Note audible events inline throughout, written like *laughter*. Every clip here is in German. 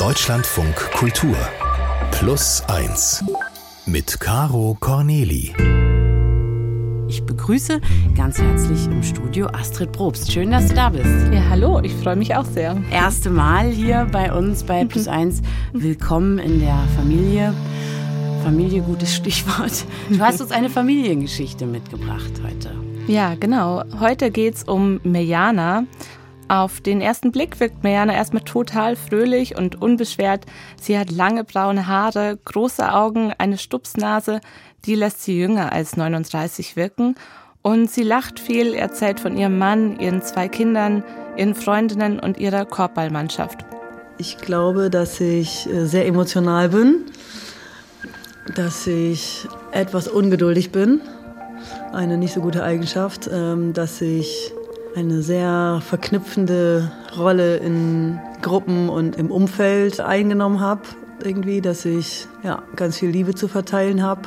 Deutschlandfunk Kultur Plus 1 mit Caro Corneli. Ich begrüße ganz herzlich im Studio Astrid Probst. Schön, dass du da bist. Ja, hallo, ich freue mich auch sehr. Erste Mal hier bei uns bei *laughs* Plus 1. Willkommen in der Familie. Familie, gutes Stichwort. Du hast uns eine Familiengeschichte mitgebracht heute. Ja, genau. Heute geht es um Mejana. Auf den ersten Blick wirkt Mejana erstmal total fröhlich und unbeschwert. Sie hat lange braune Haare, große Augen, eine Stupsnase, die lässt sie jünger als 39 wirken. Und sie lacht viel, erzählt von ihrem Mann, ihren zwei Kindern, ihren Freundinnen und ihrer Korbballmannschaft. Ich glaube, dass ich äh, sehr emotional bin dass ich etwas ungeduldig bin, eine nicht so gute Eigenschaft, ähm, dass ich eine sehr verknüpfende Rolle in Gruppen und im Umfeld eingenommen habe, irgendwie, dass ich ja, ganz viel Liebe zu verteilen habe.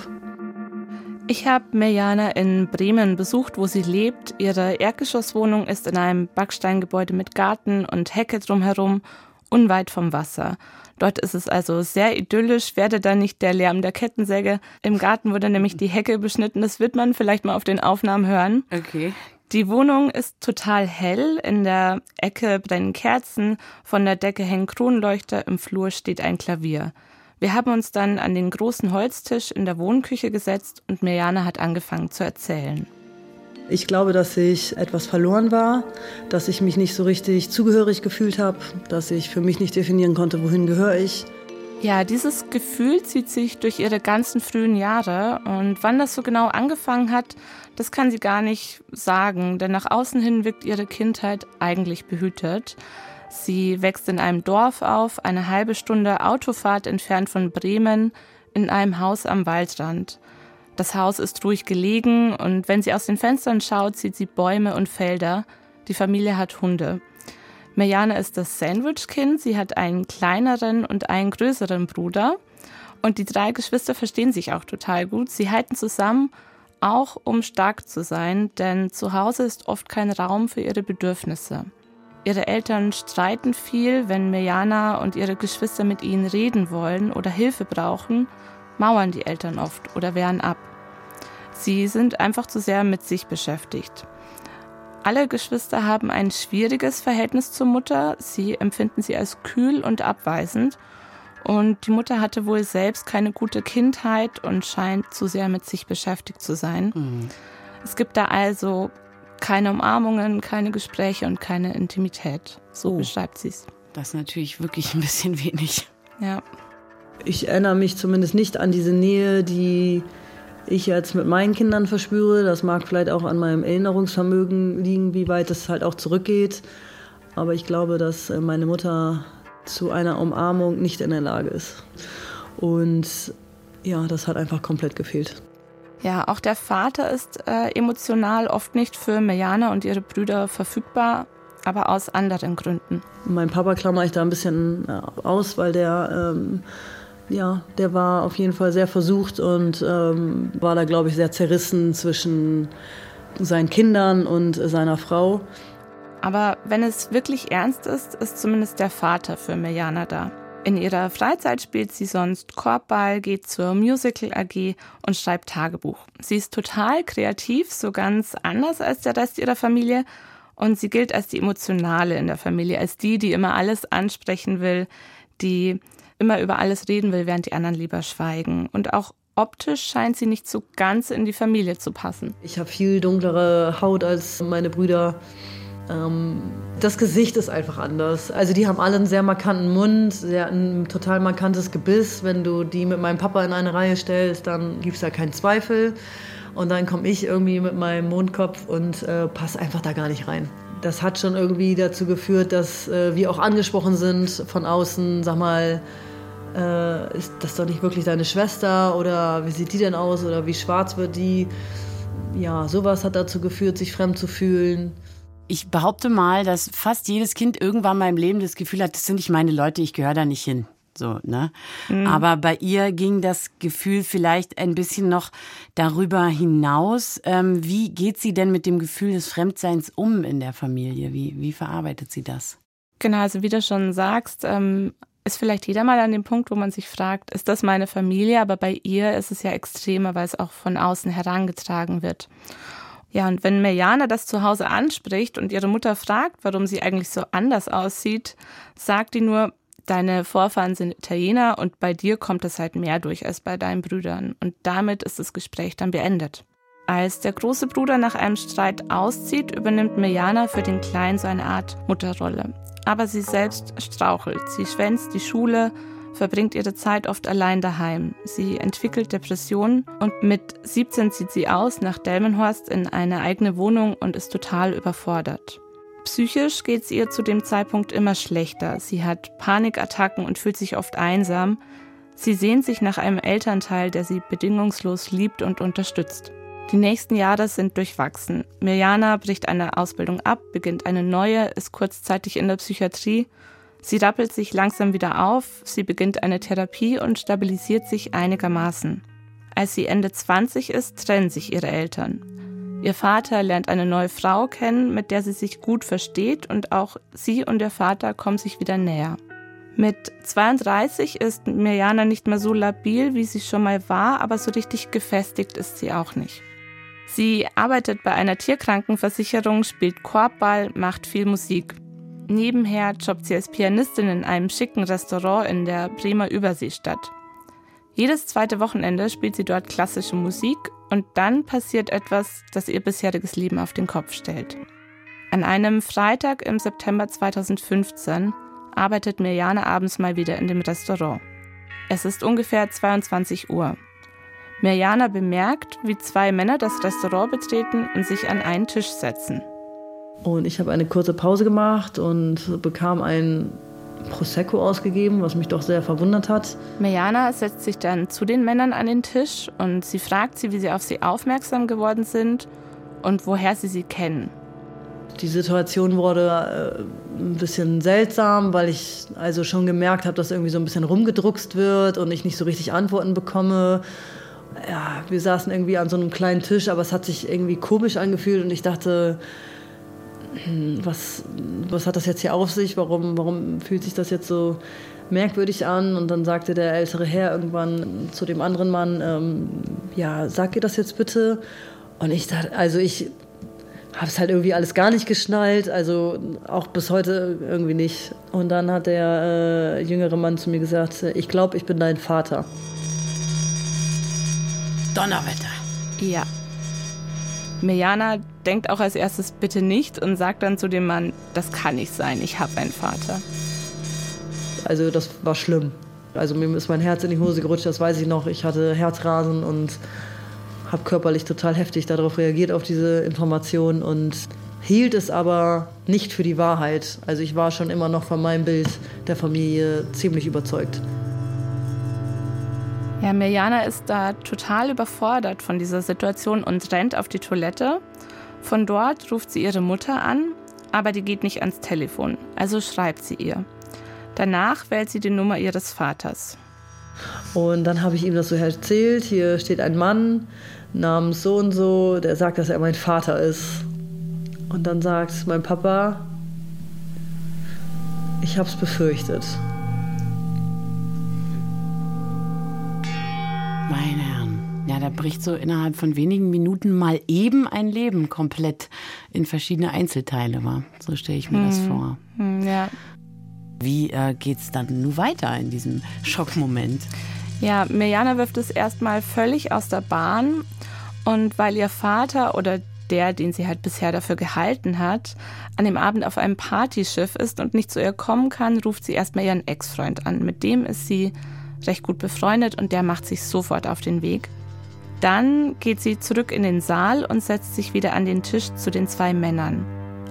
Ich habe Mirjana in Bremen besucht, wo sie lebt. Ihre Erdgeschosswohnung ist in einem Backsteingebäude mit Garten und Hecke drumherum, unweit vom Wasser. Dort ist es also sehr idyllisch, werde da nicht der Lärm der Kettensäge. Im Garten wurde nämlich die Hecke beschnitten, das wird man vielleicht mal auf den Aufnahmen hören. Okay. Die Wohnung ist total hell. In der Ecke brennen Kerzen, von der Decke hängen Kronleuchter, im Flur steht ein Klavier. Wir haben uns dann an den großen Holztisch in der Wohnküche gesetzt und Mirjana hat angefangen zu erzählen. Ich glaube, dass ich etwas verloren war, dass ich mich nicht so richtig zugehörig gefühlt habe, dass ich für mich nicht definieren konnte, wohin gehöre ich. Ja, dieses Gefühl zieht sich durch ihre ganzen frühen Jahre und wann das so genau angefangen hat, das kann sie gar nicht sagen, denn nach außen hin wirkt ihre Kindheit eigentlich behütet. Sie wächst in einem Dorf auf, eine halbe Stunde Autofahrt entfernt von Bremen, in einem Haus am Waldrand. Das Haus ist ruhig gelegen und wenn sie aus den Fenstern schaut, sieht sie Bäume und Felder. Die Familie hat Hunde. Mirjana ist das Sandwich-Kind. Sie hat einen kleineren und einen größeren Bruder. Und die drei Geschwister verstehen sich auch total gut. Sie halten zusammen, auch um stark zu sein, denn zu Hause ist oft kein Raum für ihre Bedürfnisse. Ihre Eltern streiten viel, wenn Mirjana und ihre Geschwister mit ihnen reden wollen oder Hilfe brauchen mauern die Eltern oft oder wehren ab. Sie sind einfach zu sehr mit sich beschäftigt. Alle Geschwister haben ein schwieriges Verhältnis zur Mutter. Sie empfinden sie als kühl und abweisend. Und die Mutter hatte wohl selbst keine gute Kindheit und scheint zu sehr mit sich beschäftigt zu sein. Mhm. Es gibt da also keine Umarmungen, keine Gespräche und keine Intimität. So oh. beschreibt sie es. Das ist natürlich wirklich ein bisschen wenig. Ja. Ich erinnere mich zumindest nicht an diese Nähe, die ich jetzt mit meinen Kindern verspüre. Das mag vielleicht auch an meinem Erinnerungsvermögen liegen, wie weit es halt auch zurückgeht. Aber ich glaube, dass äh, meine Mutter zu einer Umarmung nicht in der Lage ist. Und ja, das hat einfach komplett gefehlt. Ja, auch der Vater ist äh, emotional oft nicht für Mirjana und ihre Brüder verfügbar, aber aus anderen Gründen. Mein Papa klammer ich da ein bisschen äh, aus, weil der ähm, ja, der war auf jeden Fall sehr versucht und ähm, war da, glaube ich, sehr zerrissen zwischen seinen Kindern und seiner Frau. Aber wenn es wirklich ernst ist, ist zumindest der Vater für Mirjana da. In ihrer Freizeit spielt sie sonst Korbball, geht zur Musical AG und schreibt Tagebuch. Sie ist total kreativ, so ganz anders als der Rest ihrer Familie. Und sie gilt als die Emotionale in der Familie, als die, die immer alles ansprechen will, die immer über alles reden will, während die anderen lieber schweigen. Und auch optisch scheint sie nicht so ganz in die Familie zu passen. Ich habe viel dunklere Haut als meine Brüder. Ähm, das Gesicht ist einfach anders. Also die haben alle einen sehr markanten Mund, sehr, ein total markantes Gebiss. Wenn du die mit meinem Papa in eine Reihe stellst, dann gibt es da keinen Zweifel. Und dann komme ich irgendwie mit meinem Mondkopf und äh, passe einfach da gar nicht rein. Das hat schon irgendwie dazu geführt, dass äh, wir auch angesprochen sind von außen, sag mal, äh, ist das doch nicht wirklich deine Schwester oder wie sieht die denn aus oder wie schwarz wird die? Ja, sowas hat dazu geführt, sich fremd zu fühlen. Ich behaupte mal, dass fast jedes Kind irgendwann mal im Leben das Gefühl hat, das sind nicht meine Leute, ich gehöre da nicht hin. So, ne? Mhm. Aber bei ihr ging das Gefühl vielleicht ein bisschen noch darüber hinaus. Ähm, wie geht sie denn mit dem Gefühl des Fremdseins um in der Familie? Wie, wie verarbeitet sie das? Genau, also wie du schon sagst, ähm, ist vielleicht jeder mal an dem Punkt, wo man sich fragt, ist das meine Familie? Aber bei ihr ist es ja extremer, weil es auch von außen herangetragen wird. Ja, und wenn Mirjana das zu Hause anspricht und ihre Mutter fragt, warum sie eigentlich so anders aussieht, sagt die nur, deine Vorfahren sind Italiener und bei dir kommt es halt mehr durch als bei deinen Brüdern. Und damit ist das Gespräch dann beendet. Als der große Bruder nach einem Streit auszieht, übernimmt Mirjana für den Kleinen so eine Art Mutterrolle. Aber sie selbst strauchelt. Sie schwänzt die Schule, verbringt ihre Zeit oft allein daheim. Sie entwickelt Depressionen und mit 17 zieht sie aus nach Delmenhorst in eine eigene Wohnung und ist total überfordert. Psychisch geht es ihr zu dem Zeitpunkt immer schlechter. Sie hat Panikattacken und fühlt sich oft einsam. Sie sehnt sich nach einem Elternteil, der sie bedingungslos liebt und unterstützt. Die nächsten Jahre sind durchwachsen. Mirjana bricht eine Ausbildung ab, beginnt eine neue, ist kurzzeitig in der Psychiatrie Sie rappelt sich langsam wieder auf, sie beginnt eine Therapie und stabilisiert sich einigermaßen. Als sie Ende 20 ist, trennen sich ihre Eltern. Ihr Vater lernt eine neue Frau kennen, mit der sie sich gut versteht und auch sie und ihr Vater kommen sich wieder näher. Mit 32 ist Mirjana nicht mehr so labil, wie sie schon mal war, aber so richtig gefestigt ist sie auch nicht. Sie arbeitet bei einer Tierkrankenversicherung, spielt Korbball, macht viel Musik. Nebenher jobbt sie als Pianistin in einem schicken Restaurant in der Bremer Überseestadt. Jedes zweite Wochenende spielt sie dort klassische Musik und dann passiert etwas, das ihr bisheriges Leben auf den Kopf stellt. An einem Freitag im September 2015 arbeitet Mirjana abends mal wieder in dem Restaurant. Es ist ungefähr 22 Uhr. Mirjana bemerkt, wie zwei Männer das Restaurant betreten und sich an einen Tisch setzen. Und ich habe eine kurze Pause gemacht und bekam ein Prosecco ausgegeben, was mich doch sehr verwundert hat. Mirjana setzt sich dann zu den Männern an den Tisch und sie fragt sie, wie sie auf sie aufmerksam geworden sind und woher sie sie kennen. Die Situation wurde äh, ein bisschen seltsam, weil ich also schon gemerkt habe, dass irgendwie so ein bisschen rumgedruckst wird und ich nicht so richtig Antworten bekomme. Ja, wir saßen irgendwie an so einem kleinen Tisch, aber es hat sich irgendwie komisch angefühlt und ich dachte, was, was hat das jetzt hier auf sich? Warum, warum fühlt sich das jetzt so merkwürdig an? Und dann sagte der ältere Herr irgendwann zu dem anderen Mann, ähm, ja, sag ihr das jetzt bitte? Und ich dachte, also ich habe es halt irgendwie alles gar nicht geschnallt, also auch bis heute irgendwie nicht. Und dann hat der äh, jüngere Mann zu mir gesagt, ich glaube, ich bin dein Vater. Donnerwetter. Ja. Mirjana denkt auch als erstes bitte nicht und sagt dann zu dem Mann, das kann nicht sein, ich habe einen Vater. Also das war schlimm. Also mir ist mein Herz in die Hose gerutscht, das weiß ich noch. Ich hatte Herzrasen und habe körperlich total heftig darauf reagiert, auf diese Information und hielt es aber nicht für die Wahrheit. Also ich war schon immer noch von meinem Bild der Familie ziemlich überzeugt. Ja, Mirjana ist da total überfordert von dieser Situation und rennt auf die Toilette. Von dort ruft sie ihre Mutter an, aber die geht nicht ans Telefon, also schreibt sie ihr. Danach wählt sie die Nummer ihres Vaters. Und dann habe ich ihm das so erzählt. Hier steht ein Mann namens so und so, der sagt, dass er mein Vater ist. Und dann sagt mein Papa, ich habe es befürchtet. Bricht so innerhalb von wenigen Minuten mal eben ein Leben komplett in verschiedene Einzelteile, war. So stelle ich mir hm. das vor. Hm, ja. Wie äh, geht es dann nun weiter in diesem Schockmoment? Ja, Mirjana wirft es erstmal völlig aus der Bahn. Und weil ihr Vater oder der, den sie halt bisher dafür gehalten hat, an dem Abend auf einem Partyschiff ist und nicht zu ihr kommen kann, ruft sie erstmal ihren Ex-Freund an. Mit dem ist sie recht gut befreundet und der macht sich sofort auf den Weg. Dann geht sie zurück in den Saal und setzt sich wieder an den Tisch zu den zwei Männern.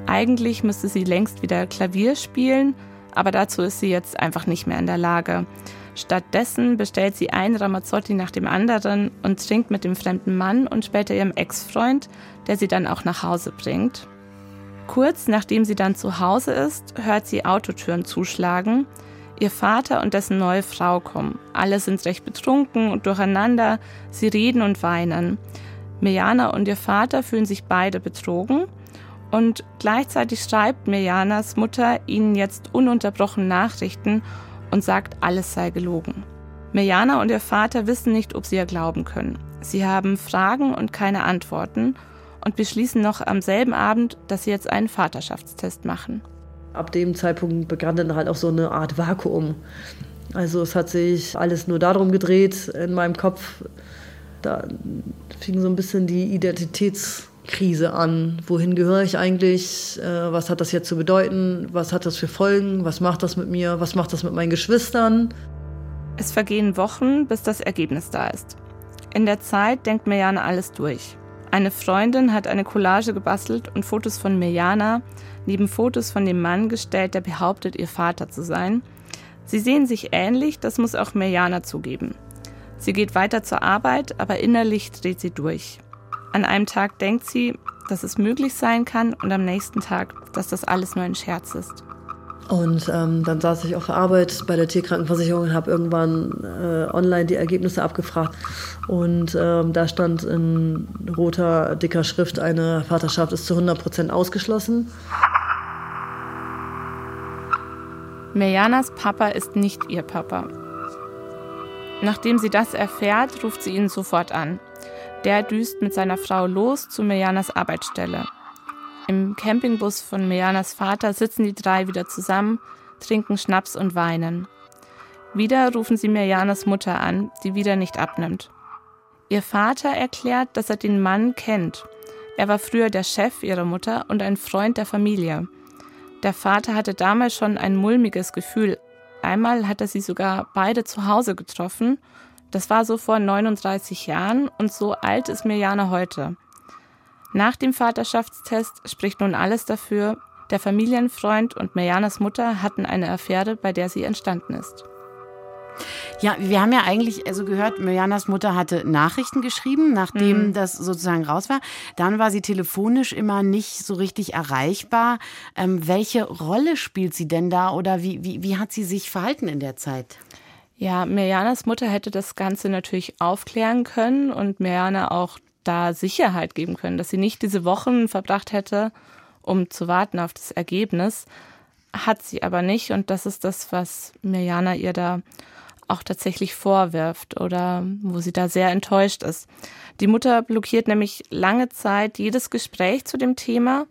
Eigentlich müsste sie längst wieder Klavier spielen, aber dazu ist sie jetzt einfach nicht mehr in der Lage. Stattdessen bestellt sie einen Ramazzotti nach dem anderen und trinkt mit dem fremden Mann und später ihrem Ex-Freund, der sie dann auch nach Hause bringt. Kurz nachdem sie dann zu Hause ist, hört sie Autotüren zuschlagen. Ihr Vater und dessen neue Frau kommen. Alle sind recht betrunken und durcheinander. Sie reden und weinen. Mirjana und ihr Vater fühlen sich beide betrogen. Und gleichzeitig schreibt Mirjanas Mutter ihnen jetzt ununterbrochen Nachrichten und sagt, alles sei gelogen. Mirjana und ihr Vater wissen nicht, ob sie ihr glauben können. Sie haben Fragen und keine Antworten und beschließen noch am selben Abend, dass sie jetzt einen Vaterschaftstest machen. Ab dem Zeitpunkt begann dann halt auch so eine Art Vakuum. Also es hat sich alles nur darum gedreht in meinem Kopf. Da fing so ein bisschen die Identitätskrise an. Wohin gehöre ich eigentlich? Äh, was hat das jetzt zu bedeuten? Was hat das für Folgen? Was macht das mit mir? Was macht das mit meinen Geschwistern? Es vergehen Wochen, bis das Ergebnis da ist. In der Zeit denkt Mirjana alles durch. Eine Freundin hat eine Collage gebastelt und Fotos von Mirjana neben Fotos von dem Mann gestellt, der behauptet, ihr Vater zu sein. Sie sehen sich ähnlich, das muss auch Mirjana zugeben. Sie geht weiter zur Arbeit, aber innerlich dreht sie durch. An einem Tag denkt sie, dass es möglich sein kann und am nächsten Tag, dass das alles nur ein Scherz ist. Und ähm, dann saß ich auf der Arbeit bei der Tierkrankenversicherung und habe irgendwann äh, online die Ergebnisse abgefragt. Und ähm, da stand in roter, dicker Schrift, eine Vaterschaft ist zu 100 Prozent ausgeschlossen. Mirjanas Papa ist nicht ihr Papa. Nachdem sie das erfährt, ruft sie ihn sofort an. Der düst mit seiner Frau los zu Mirjanas Arbeitsstelle. Im Campingbus von Mirjanas Vater sitzen die drei wieder zusammen, trinken Schnaps und weinen. Wieder rufen sie Mirjanas Mutter an, die wieder nicht abnimmt. Ihr Vater erklärt, dass er den Mann kennt. Er war früher der Chef ihrer Mutter und ein Freund der Familie. Der Vater hatte damals schon ein mulmiges Gefühl. Einmal hat er sie sogar beide zu Hause getroffen. Das war so vor 39 Jahren und so alt ist Mirjana heute. Nach dem Vaterschaftstest spricht nun alles dafür, der Familienfreund und Mirjanas Mutter hatten eine Affäre, bei der sie entstanden ist. Ja, wir haben ja eigentlich also gehört, Mirjanas Mutter hatte Nachrichten geschrieben, nachdem mhm. das sozusagen raus war. Dann war sie telefonisch immer nicht so richtig erreichbar. Ähm, welche Rolle spielt sie denn da oder wie, wie, wie hat sie sich verhalten in der Zeit? Ja, Mirjanas Mutter hätte das Ganze natürlich aufklären können und Mirjana auch da Sicherheit geben können, dass sie nicht diese Wochen verbracht hätte, um zu warten auf das Ergebnis. Hat sie aber nicht und das ist das, was Mirjana ihr da auch tatsächlich vorwirft oder wo sie da sehr enttäuscht ist. Die Mutter blockiert nämlich lange Zeit jedes Gespräch zu dem Thema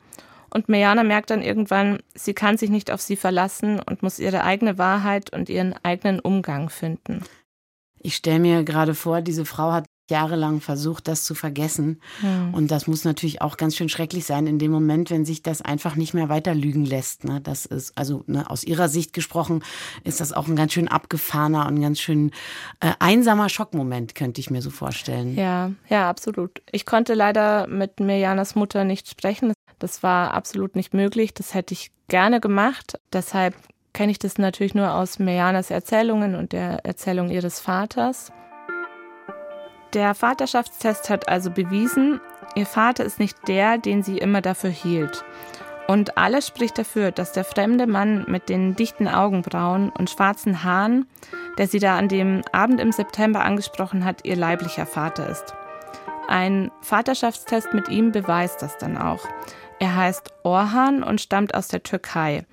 und Mirjana merkt dann irgendwann, sie kann sich nicht auf sie verlassen und muss ihre eigene Wahrheit und ihren eigenen Umgang finden. Ich stelle mir gerade vor, diese Frau hat jahrelang versucht, das zu vergessen. Mhm. Und das muss natürlich auch ganz schön schrecklich sein in dem Moment, wenn sich das einfach nicht mehr weiter lügen lässt. Ne? Das ist, also ne, aus ihrer Sicht gesprochen, ist das auch ein ganz schön abgefahrener und ganz schön äh, einsamer Schockmoment, könnte ich mir so vorstellen. Ja, ja, absolut. Ich konnte leider mit Mirjanas Mutter nicht sprechen. Das war absolut nicht möglich. Das hätte ich gerne gemacht. Deshalb kenne ich das natürlich nur aus Mirjanas Erzählungen und der Erzählung ihres Vaters. Der Vaterschaftstest hat also bewiesen, ihr Vater ist nicht der, den sie immer dafür hielt. Und alles spricht dafür, dass der fremde Mann mit den dichten Augenbrauen und schwarzen Haaren, der sie da an dem Abend im September angesprochen hat, ihr leiblicher Vater ist. Ein Vaterschaftstest mit ihm beweist das dann auch. Er heißt Orhan und stammt aus der Türkei.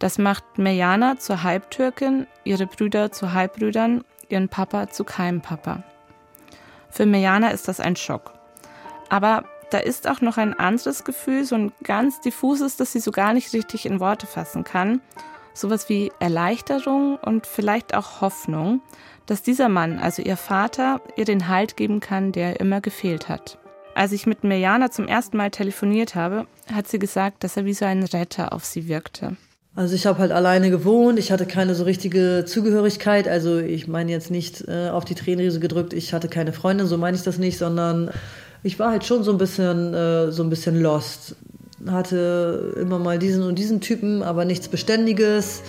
Das macht Mirjana zur Halbtürkin, ihre Brüder zu Halbbrüdern, ihren Papa zu Keimpapa. Für Mirjana ist das ein Schock. Aber da ist auch noch ein anderes Gefühl, so ein ganz diffuses, das sie so gar nicht richtig in Worte fassen kann. Sowas wie Erleichterung und vielleicht auch Hoffnung, dass dieser Mann, also ihr Vater, ihr den Halt geben kann, der immer gefehlt hat. Als ich mit Mirjana zum ersten Mal telefoniert habe, hat sie gesagt, dass er wie so ein Retter auf sie wirkte. Also ich habe halt alleine gewohnt, ich hatte keine so richtige Zugehörigkeit, also ich meine jetzt nicht äh, auf die Tränenriese gedrückt, ich hatte keine Freundin, so meine ich das nicht, sondern ich war halt schon so ein bisschen äh, so ein bisschen lost. Hatte immer mal diesen und diesen Typen, aber nichts Beständiges.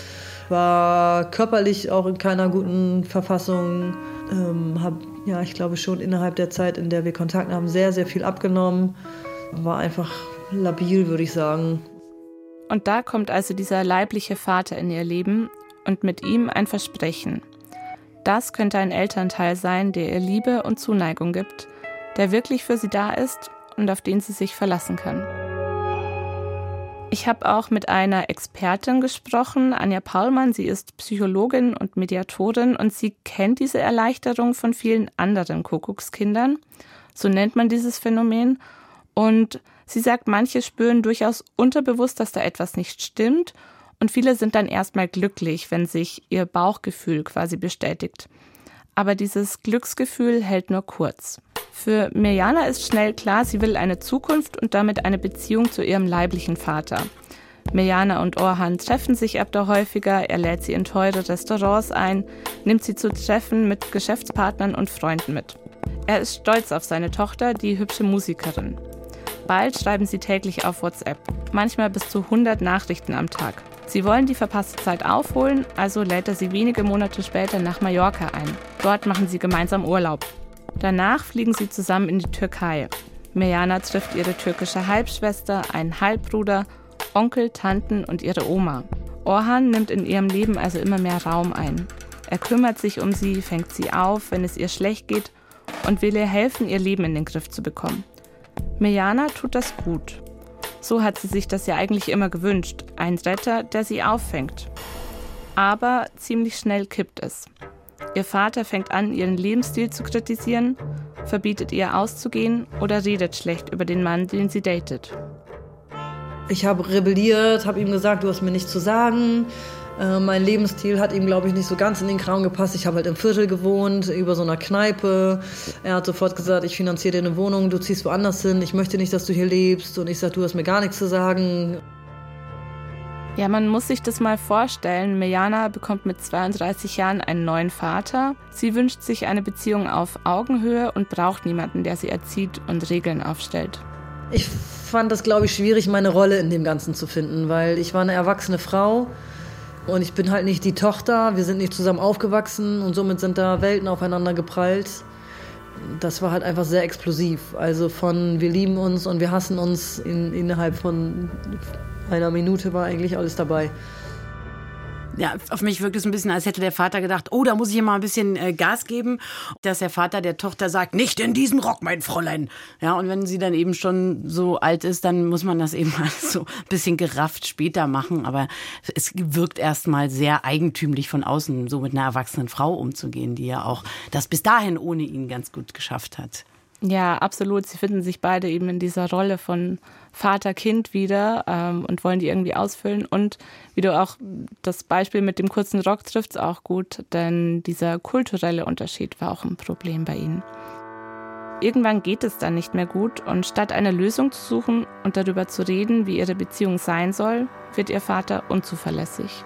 War körperlich auch in keiner guten Verfassung. Ähm, hab, ja, ich glaube schon innerhalb der Zeit, in der wir Kontakt haben, sehr, sehr viel abgenommen. War einfach labil, würde ich sagen. Und da kommt also dieser leibliche Vater in ihr Leben und mit ihm ein Versprechen. Das könnte ein Elternteil sein, der ihr Liebe und Zuneigung gibt, der wirklich für sie da ist und auf den sie sich verlassen kann. Ich habe auch mit einer Expertin gesprochen, Anja Paulmann. Sie ist Psychologin und Mediatorin und sie kennt diese Erleichterung von vielen anderen Kuckuckskindern. So nennt man dieses Phänomen. Und sie sagt, manche spüren durchaus unterbewusst, dass da etwas nicht stimmt. Und viele sind dann erstmal glücklich, wenn sich ihr Bauchgefühl quasi bestätigt. Aber dieses Glücksgefühl hält nur kurz. Für Mirjana ist schnell klar, sie will eine Zukunft und damit eine Beziehung zu ihrem leiblichen Vater. Mirjana und Orhan treffen sich ab da häufiger, er lädt sie in teure Restaurants ein, nimmt sie zu Treffen mit Geschäftspartnern und Freunden mit. Er ist stolz auf seine Tochter, die hübsche Musikerin. Bald schreiben sie täglich auf WhatsApp, manchmal bis zu 100 Nachrichten am Tag. Sie wollen die verpasste Zeit aufholen, also lädt er sie wenige Monate später nach Mallorca ein. Dort machen sie gemeinsam Urlaub. Danach fliegen sie zusammen in die Türkei. Mirjana trifft ihre türkische Halbschwester, einen Halbbruder, Onkel, Tanten und ihre Oma. Orhan nimmt in ihrem Leben also immer mehr Raum ein. Er kümmert sich um sie, fängt sie auf, wenn es ihr schlecht geht und will ihr helfen, ihr Leben in den Griff zu bekommen. Mirjana tut das gut. So hat sie sich das ja eigentlich immer gewünscht, ein Retter, der sie auffängt. Aber ziemlich schnell kippt es. Ihr Vater fängt an, ihren Lebensstil zu kritisieren, verbietet ihr auszugehen oder redet schlecht über den Mann, den sie datet. Ich habe rebelliert, habe ihm gesagt, du hast mir nichts zu sagen. Äh, mein Lebensstil hat ihm, glaube ich, nicht so ganz in den Kram gepasst. Ich habe halt im Viertel gewohnt, über so einer Kneipe. Er hat sofort gesagt, ich finanziere dir eine Wohnung, du ziehst woanders hin, ich möchte nicht, dass du hier lebst. Und ich sage, du hast mir gar nichts zu sagen. Ja, man muss sich das mal vorstellen. Mirjana bekommt mit 32 Jahren einen neuen Vater. Sie wünscht sich eine Beziehung auf Augenhöhe und braucht niemanden, der sie erzieht und Regeln aufstellt. Ich fand das, glaube ich, schwierig, meine Rolle in dem Ganzen zu finden, weil ich war eine erwachsene Frau und ich bin halt nicht die Tochter. Wir sind nicht zusammen aufgewachsen und somit sind da Welten aufeinander geprallt. Das war halt einfach sehr explosiv. Also von wir lieben uns und wir hassen uns in, innerhalb von einer Minute war eigentlich alles dabei. Ja, auf mich wirkt es ein bisschen, als hätte der Vater gedacht, oh, da muss ich hier mal ein bisschen äh, Gas geben. Dass der Vater der Tochter sagt, nicht in diesen Rock, mein Fräulein. Ja, und wenn sie dann eben schon so alt ist, dann muss man das eben *laughs* mal so ein bisschen gerafft später machen. Aber es wirkt erstmal sehr eigentümlich von außen, so mit einer erwachsenen Frau umzugehen, die ja auch das bis dahin ohne ihn ganz gut geschafft hat. Ja, absolut. Sie finden sich beide eben in dieser Rolle von Vater, Kind wieder ähm, und wollen die irgendwie ausfüllen. Und wie du auch das Beispiel mit dem kurzen Rock trifft auch gut, denn dieser kulturelle Unterschied war auch ein Problem bei ihnen. Irgendwann geht es dann nicht mehr gut und statt eine Lösung zu suchen und darüber zu reden, wie ihre Beziehung sein soll, wird ihr Vater unzuverlässig.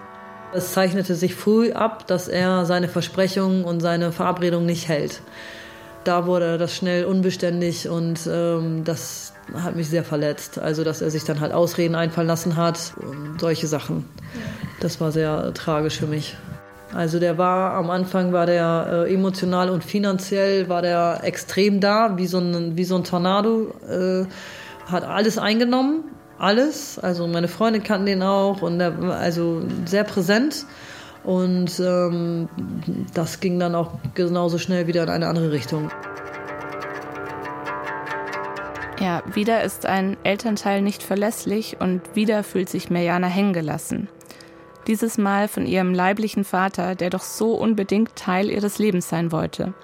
Es zeichnete sich früh ab, dass er seine Versprechungen und seine Verabredungen nicht hält da wurde das schnell unbeständig und ähm, das hat mich sehr verletzt. Also, dass er sich dann halt Ausreden einfallen lassen hat und solche Sachen. Das war sehr tragisch für mich. Also der war am Anfang war der äh, emotional und finanziell war der extrem da, wie so ein, wie so ein Tornado. Äh, hat alles eingenommen, alles. Also meine Freunde kannten den auch und der, also sehr präsent. Und ähm, das ging dann auch genauso schnell wieder in eine andere Richtung. Ja, wieder ist ein Elternteil nicht verlässlich und wieder fühlt sich Mirjana hängen gelassen. Dieses Mal von ihrem leiblichen Vater, der doch so unbedingt Teil ihres Lebens sein wollte.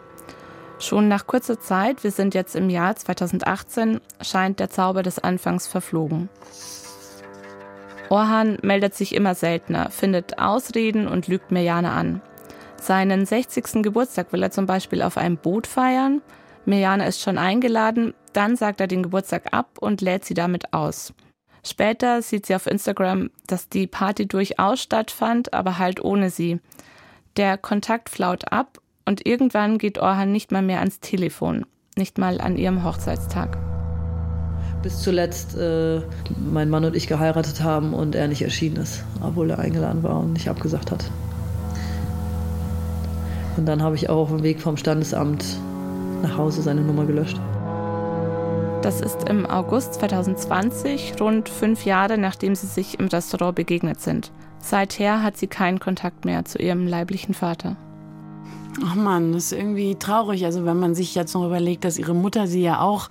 Schon nach kurzer Zeit, wir sind jetzt im Jahr 2018, scheint der Zauber des Anfangs verflogen. Orhan meldet sich immer seltener, findet Ausreden und lügt Mirjana an. Seinen 60. Geburtstag will er zum Beispiel auf einem Boot feiern. Mirjana ist schon eingeladen, dann sagt er den Geburtstag ab und lädt sie damit aus. Später sieht sie auf Instagram, dass die Party durchaus stattfand, aber halt ohne sie. Der Kontakt flaut ab und irgendwann geht Orhan nicht mal mehr ans Telefon, nicht mal an ihrem Hochzeitstag bis zuletzt äh, mein Mann und ich geheiratet haben und er nicht erschienen ist, obwohl er eingeladen war und nicht abgesagt hat. Und dann habe ich auch auf dem Weg vom Standesamt nach Hause seine Nummer gelöscht. Das ist im August 2020, rund fünf Jahre nachdem sie sich im Restaurant begegnet sind. Seither hat sie keinen Kontakt mehr zu ihrem leiblichen Vater. Ach man, das ist irgendwie traurig. Also wenn man sich jetzt noch überlegt, dass ihre Mutter sie ja auch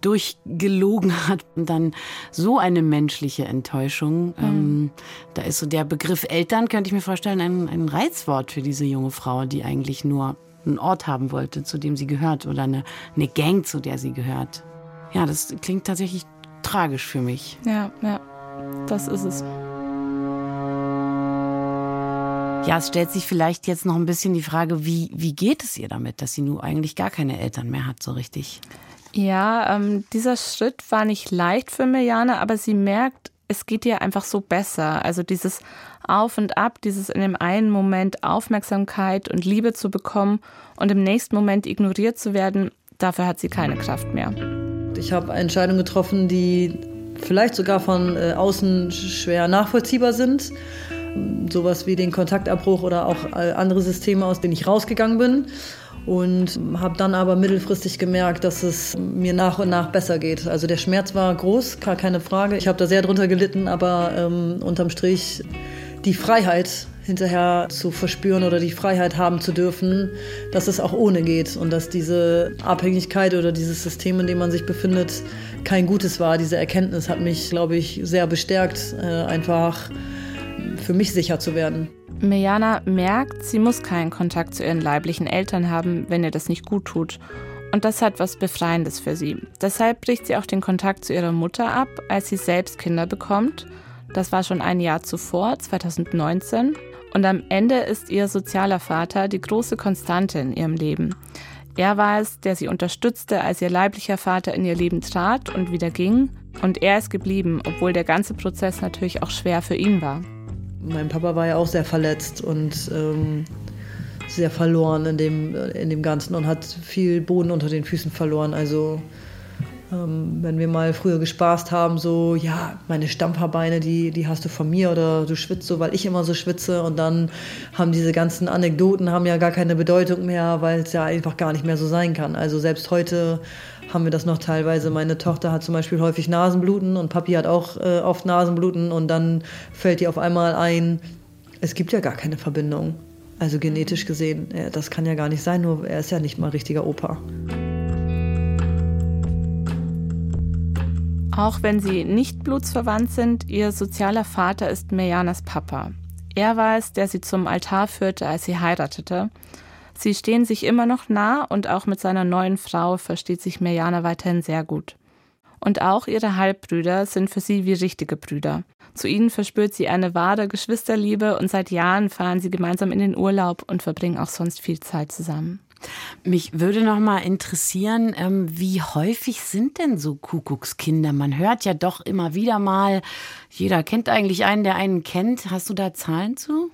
durchgelogen hat und dann so eine menschliche Enttäuschung. Mhm. Ähm, da ist so der Begriff Eltern, könnte ich mir vorstellen, ein, ein Reizwort für diese junge Frau, die eigentlich nur einen Ort haben wollte, zu dem sie gehört oder eine, eine Gang, zu der sie gehört. Ja, das klingt tatsächlich tragisch für mich. Ja, ja, das ist es. Ja, es stellt sich vielleicht jetzt noch ein bisschen die Frage, wie, wie geht es ihr damit, dass sie nun eigentlich gar keine Eltern mehr hat, so richtig? Ja, ähm, dieser Schritt war nicht leicht für Mirjana, aber sie merkt, es geht ihr einfach so besser. Also dieses Auf und Ab, dieses in dem einen Moment Aufmerksamkeit und Liebe zu bekommen und im nächsten Moment ignoriert zu werden, dafür hat sie keine Kraft mehr. Ich habe Entscheidungen getroffen, die vielleicht sogar von äh, außen schwer nachvollziehbar sind. Sowas wie den Kontaktabbruch oder auch andere Systeme, aus denen ich rausgegangen bin und habe dann aber mittelfristig gemerkt, dass es mir nach und nach besser geht. Also der Schmerz war groß, gar keine Frage. Ich habe da sehr drunter gelitten, aber ähm, unterm Strich die Freiheit hinterher zu verspüren oder die Freiheit haben zu dürfen, dass es auch ohne geht und dass diese Abhängigkeit oder dieses System, in dem man sich befindet, kein gutes war. Diese Erkenntnis hat mich, glaube ich, sehr bestärkt, äh, einfach für mich sicher zu werden. Mirjana merkt, sie muss keinen Kontakt zu ihren leiblichen Eltern haben, wenn ihr das nicht gut tut. Und das hat was Befreiendes für sie. Deshalb bricht sie auch den Kontakt zu ihrer Mutter ab, als sie selbst Kinder bekommt. Das war schon ein Jahr zuvor, 2019. Und am Ende ist ihr sozialer Vater die große Konstante in ihrem Leben. Er war es, der sie unterstützte, als ihr leiblicher Vater in ihr Leben trat und wieder ging. Und er ist geblieben, obwohl der ganze Prozess natürlich auch schwer für ihn war. Mein Papa war ja auch sehr verletzt und ähm, sehr verloren in dem, in dem Ganzen und hat viel Boden unter den Füßen verloren. Also ähm, wenn wir mal früher gespaßt haben, so, ja, meine Stampferbeine, die, die hast du von mir oder du schwitzt so, weil ich immer so schwitze. Und dann haben diese ganzen Anekdoten haben ja gar keine Bedeutung mehr, weil es ja einfach gar nicht mehr so sein kann. Also selbst heute haben wir das noch teilweise. Meine Tochter hat zum Beispiel häufig Nasenbluten und Papi hat auch äh, oft Nasenbluten und dann fällt ihr auf einmal ein, es gibt ja gar keine Verbindung. Also genetisch gesehen, das kann ja gar nicht sein, nur er ist ja nicht mal richtiger Opa. Auch wenn sie nicht blutsverwandt sind, ihr sozialer Vater ist Mirjanas Papa. Er war es, der sie zum Altar führte, als sie heiratete. Sie stehen sich immer noch nah und auch mit seiner neuen Frau versteht sich Mirjana weiterhin sehr gut. Und auch ihre Halbbrüder sind für sie wie richtige Brüder. Zu ihnen verspürt sie eine wahre Geschwisterliebe und seit Jahren fahren sie gemeinsam in den Urlaub und verbringen auch sonst viel Zeit zusammen. Mich würde noch mal interessieren, ähm, wie häufig sind denn so Kuckuckskinder? Man hört ja doch immer wieder mal, jeder kennt eigentlich einen, der einen kennt. Hast du da Zahlen zu?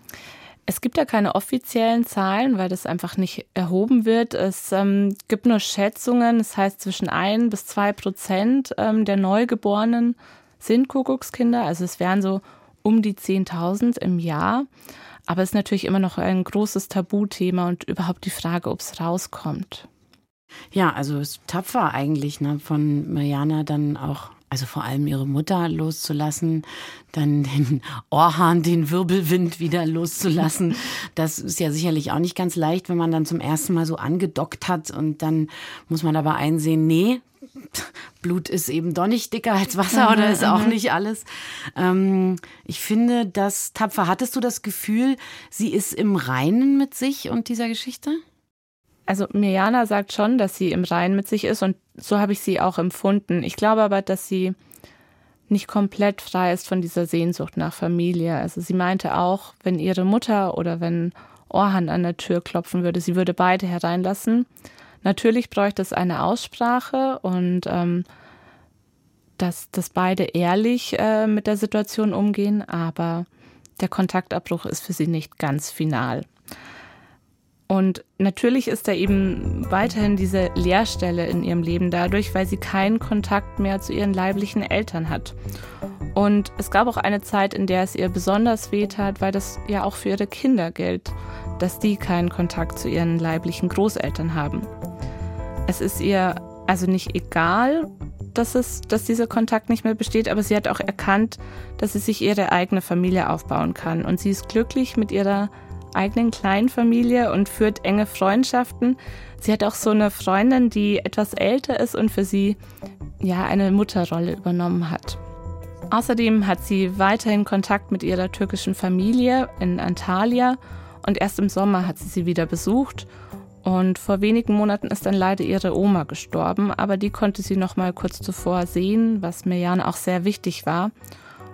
Es gibt ja keine offiziellen Zahlen, weil das einfach nicht erhoben wird. Es ähm, gibt nur Schätzungen, das heißt zwischen ein bis zwei Prozent ähm, der Neugeborenen sind Kuckuckskinder. Also es wären so um die 10.000 im Jahr. Aber es ist natürlich immer noch ein großes Tabuthema und überhaupt die Frage, ob es rauskommt. Ja, also es ist tapfer eigentlich ne, von Mariana dann auch also vor allem ihre Mutter loszulassen, dann den Ohrhahn, den Wirbelwind wieder loszulassen. Das ist ja sicherlich auch nicht ganz leicht, wenn man dann zum ersten Mal so angedockt hat und dann muss man aber einsehen, nee, Blut ist eben doch nicht dicker als Wasser oder ist auch nicht alles. Ähm, ich finde das tapfer. Hattest du das Gefühl, sie ist im Reinen mit sich und dieser Geschichte? Also Mirjana sagt schon, dass sie im Reinen mit sich ist und so habe ich sie auch empfunden. Ich glaube aber, dass sie nicht komplett frei ist von dieser Sehnsucht nach Familie. Also sie meinte auch, wenn ihre Mutter oder wenn Orhan an der Tür klopfen würde, sie würde beide hereinlassen. Natürlich bräuchte es eine Aussprache und ähm, dass, dass beide ehrlich äh, mit der Situation umgehen, aber der Kontaktabbruch ist für sie nicht ganz final. Und natürlich ist da eben weiterhin diese Leerstelle in ihrem Leben dadurch, weil sie keinen Kontakt mehr zu ihren leiblichen Eltern hat. Und es gab auch eine Zeit, in der es ihr besonders weh tat, weil das ja auch für ihre Kinder gilt, dass die keinen Kontakt zu ihren leiblichen Großeltern haben. Es ist ihr also nicht egal, dass, es, dass dieser Kontakt nicht mehr besteht, aber sie hat auch erkannt, dass sie sich ihre eigene Familie aufbauen kann. Und sie ist glücklich mit ihrer eigenen kleinen Familie und führt enge Freundschaften. Sie hat auch so eine Freundin, die etwas älter ist und für sie ja eine Mutterrolle übernommen hat. Außerdem hat sie weiterhin Kontakt mit ihrer türkischen Familie in Antalya und erst im Sommer hat sie sie wieder besucht und vor wenigen Monaten ist dann leider ihre Oma gestorben, aber die konnte sie noch mal kurz zuvor sehen, was Mirjana auch sehr wichtig war.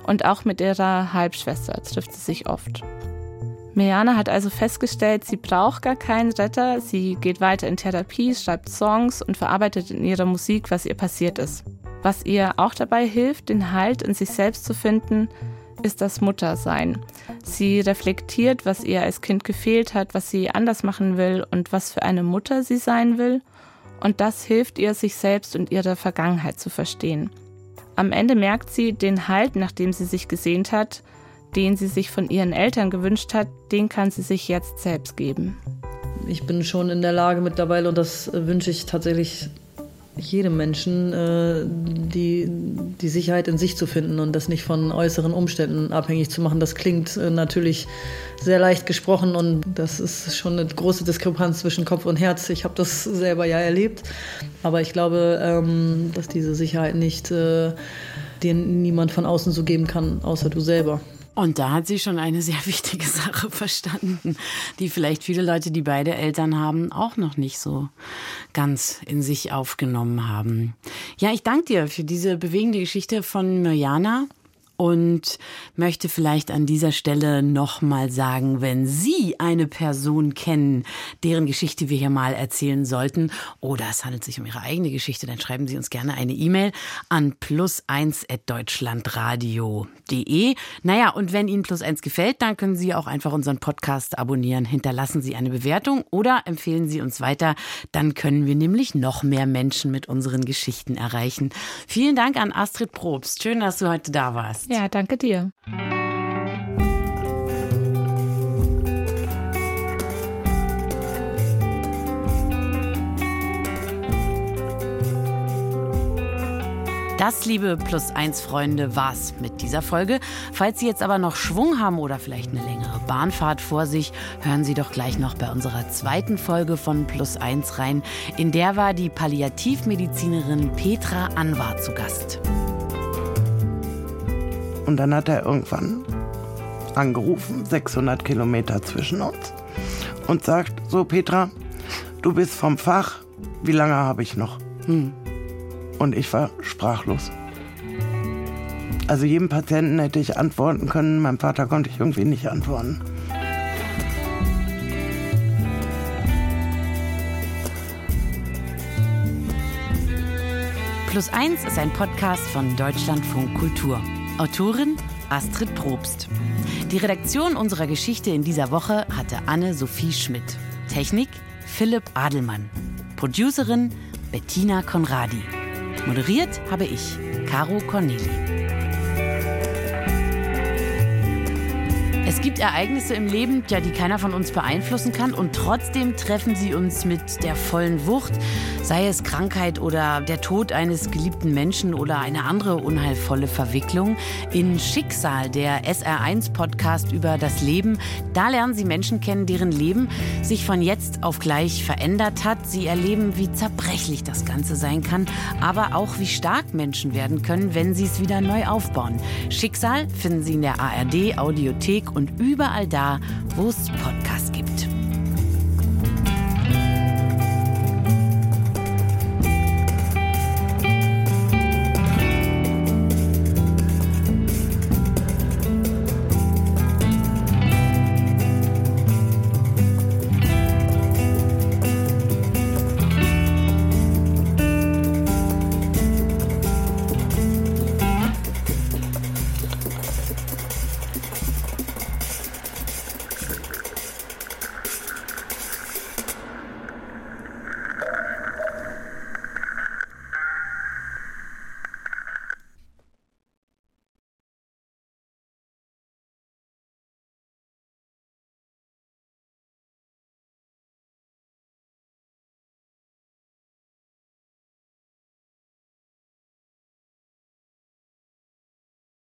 Und auch mit ihrer Halbschwester trifft sie sich oft. Mirjana hat also festgestellt, sie braucht gar keinen Retter, sie geht weiter in Therapie, schreibt Songs und verarbeitet in ihrer Musik, was ihr passiert ist. Was ihr auch dabei hilft, den Halt in sich selbst zu finden, ist das Muttersein. Sie reflektiert, was ihr als Kind gefehlt hat, was sie anders machen will und was für eine Mutter sie sein will. Und das hilft ihr, sich selbst und ihre Vergangenheit zu verstehen. Am Ende merkt sie, den Halt, nach dem sie sich gesehnt hat, den sie sich von ihren Eltern gewünscht hat, den kann sie sich jetzt selbst geben. Ich bin schon in der Lage mittlerweile und das wünsche ich tatsächlich jedem Menschen äh, die, die Sicherheit in sich zu finden und das nicht von äußeren Umständen abhängig zu machen. Das klingt äh, natürlich sehr leicht gesprochen und das ist schon eine große Diskrepanz zwischen Kopf und Herz. Ich habe das selber ja erlebt, aber ich glaube, ähm, dass diese Sicherheit nicht äh, dir niemand von außen so geben kann, außer du selber. Und da hat sie schon eine sehr *laughs* wichtige Sache verstanden, die vielleicht viele Leute, die beide Eltern haben, auch noch nicht so ganz in sich aufgenommen haben. Ja, ich danke dir für diese bewegende Geschichte von Mirjana und möchte vielleicht an dieser Stelle nochmal sagen, wenn Sie eine Person kennen, deren Geschichte wir hier mal erzählen sollten, oder es handelt sich um Ihre eigene Geschichte, dann schreiben Sie uns gerne eine E-Mail an plus1.deutschlandradio.de. Naja, und wenn Ihnen Plus eins gefällt, dann können Sie auch einfach unseren Podcast abonnieren. Hinterlassen Sie eine Bewertung oder empfehlen Sie uns weiter. Dann können wir nämlich noch mehr Menschen mit unseren Geschichten erreichen. Vielen Dank an Astrid Probst. Schön, dass du heute da warst. Ja, danke dir. Das, liebe Plus 1 Freunde, war's mit dieser Folge. Falls Sie jetzt aber noch Schwung haben oder vielleicht eine längere Bahnfahrt vor sich, hören Sie doch gleich noch bei unserer zweiten Folge von Plus 1 rein. In der war die Palliativmedizinerin Petra Anwar zu Gast. Und dann hat er irgendwann angerufen, 600 Kilometer zwischen uns, und sagt, so Petra, du bist vom Fach, wie lange habe ich noch? Hm. Und ich war sprachlos. Also jedem Patienten hätte ich antworten können, meinem Vater konnte ich irgendwie nicht antworten. Plus 1 ist ein Podcast von Deutschlandfunk Kultur. Autorin Astrid Probst. Die Redaktion unserer Geschichte in dieser Woche hatte Anne-Sophie Schmidt. Technik Philipp Adelmann. Producerin Bettina Konradi. Moderiert habe ich, Caro Corneli. Es gibt Ereignisse im Leben, ja, die keiner von uns beeinflussen kann und trotzdem treffen sie uns mit der vollen Wucht, sei es Krankheit oder der Tod eines geliebten Menschen oder eine andere unheilvolle Verwicklung. In Schicksal, der SR1 Podcast über das Leben, da lernen Sie Menschen kennen, deren Leben sich von jetzt auf gleich verändert hat. Sie erleben, wie zerbrechlich das Ganze sein kann, aber auch wie stark Menschen werden können, wenn sie es wieder neu aufbauen. Schicksal finden Sie in der ARD Audiothek und überall da, wo es Podcasts gibt.